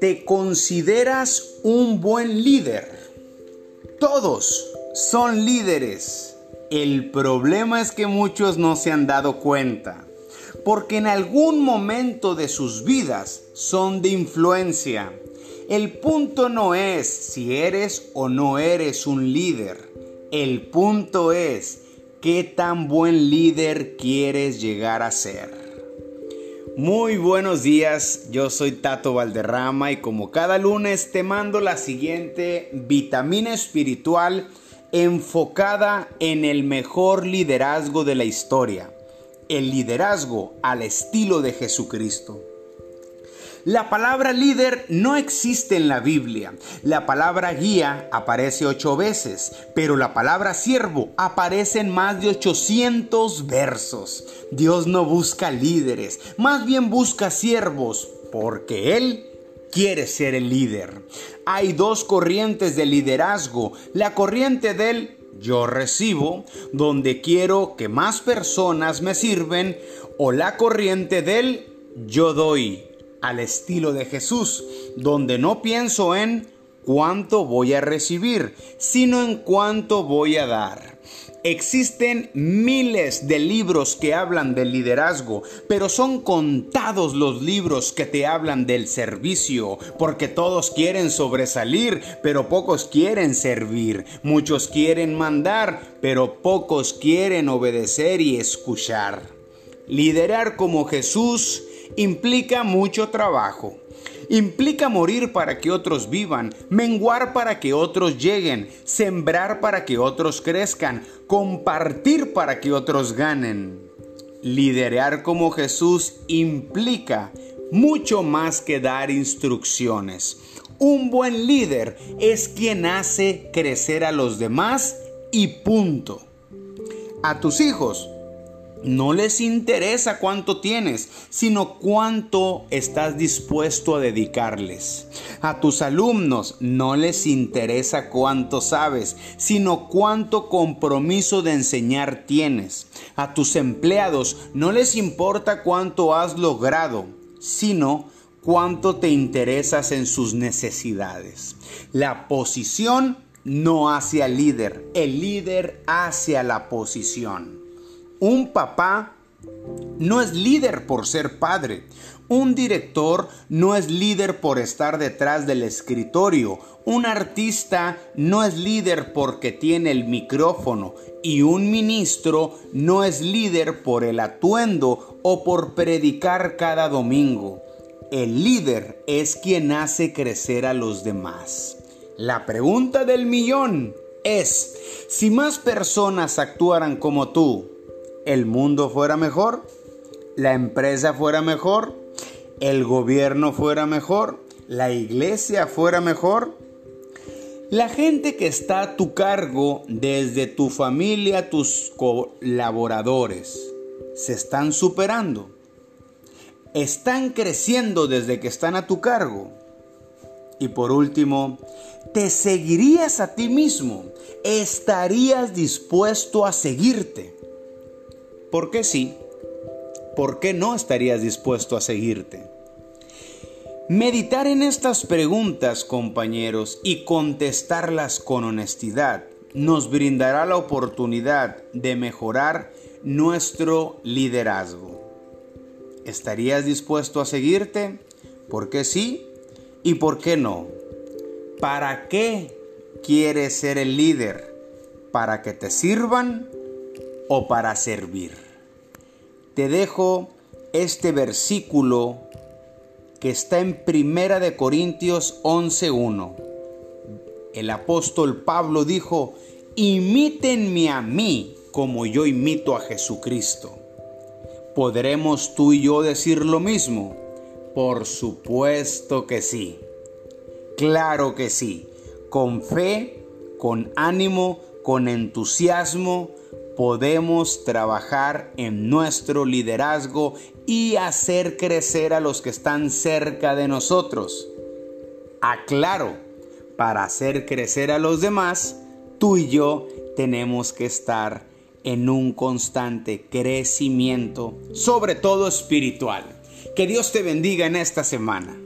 ¿Te consideras un buen líder? Todos son líderes. El problema es que muchos no se han dado cuenta, porque en algún momento de sus vidas son de influencia. El punto no es si eres o no eres un líder. El punto es qué tan buen líder quieres llegar a ser. Muy buenos días, yo soy Tato Valderrama y como cada lunes te mando la siguiente vitamina espiritual enfocada en el mejor liderazgo de la historia, el liderazgo al estilo de Jesucristo. La palabra líder no existe en la Biblia. La palabra guía aparece ocho veces, pero la palabra siervo aparece en más de 800 versos. Dios no busca líderes, más bien busca siervos, porque Él quiere ser el líder. Hay dos corrientes de liderazgo. La corriente del yo recibo, donde quiero que más personas me sirven, o la corriente del yo doy, al estilo de Jesús, donde no pienso en cuánto voy a recibir, sino en cuánto voy a dar. Existen miles de libros que hablan del liderazgo, pero son contados los libros que te hablan del servicio, porque todos quieren sobresalir, pero pocos quieren servir. Muchos quieren mandar, pero pocos quieren obedecer y escuchar. Liderar como Jesús implica mucho trabajo. Implica morir para que otros vivan, menguar para que otros lleguen, sembrar para que otros crezcan, compartir para que otros ganen. Liderar como Jesús implica mucho más que dar instrucciones. Un buen líder es quien hace crecer a los demás y punto. A tus hijos no les interesa cuánto tienes, sino cuánto estás dispuesto a dedicarles. A tus alumnos no les interesa cuánto sabes, sino cuánto compromiso de enseñar tienes. A tus empleados no les importa cuánto has logrado, sino cuánto te interesas en sus necesidades. La posición no hace al líder, el líder hace la posición. Un papá no es líder por ser padre. Un director no es líder por estar detrás del escritorio. Un artista no es líder porque tiene el micrófono. Y un ministro no es líder por el atuendo o por predicar cada domingo. El líder es quien hace crecer a los demás. La pregunta del millón es, si más personas actuaran como tú, el mundo fuera mejor, la empresa fuera mejor, el gobierno fuera mejor, la iglesia fuera mejor. La gente que está a tu cargo, desde tu familia, tus colaboradores, se están superando. Están creciendo desde que están a tu cargo. Y por último, ¿te seguirías a ti mismo? ¿Estarías dispuesto a seguirte? ¿Por qué sí? ¿Por qué no estarías dispuesto a seguirte? Meditar en estas preguntas, compañeros, y contestarlas con honestidad nos brindará la oportunidad de mejorar nuestro liderazgo. ¿Estarías dispuesto a seguirte? ¿Por qué sí? ¿Y por qué no? ¿Para qué quieres ser el líder? ¿Para que te sirvan? O para servir. Te dejo este versículo que está en Primera de Corintios 11:1. El apóstol Pablo dijo, "Imítenme a mí como yo imito a Jesucristo." ¿Podremos tú y yo decir lo mismo? Por supuesto que sí. Claro que sí. Con fe, con ánimo, con entusiasmo, podemos trabajar en nuestro liderazgo y hacer crecer a los que están cerca de nosotros. Aclaro, para hacer crecer a los demás, tú y yo tenemos que estar en un constante crecimiento, sobre todo espiritual. Que Dios te bendiga en esta semana.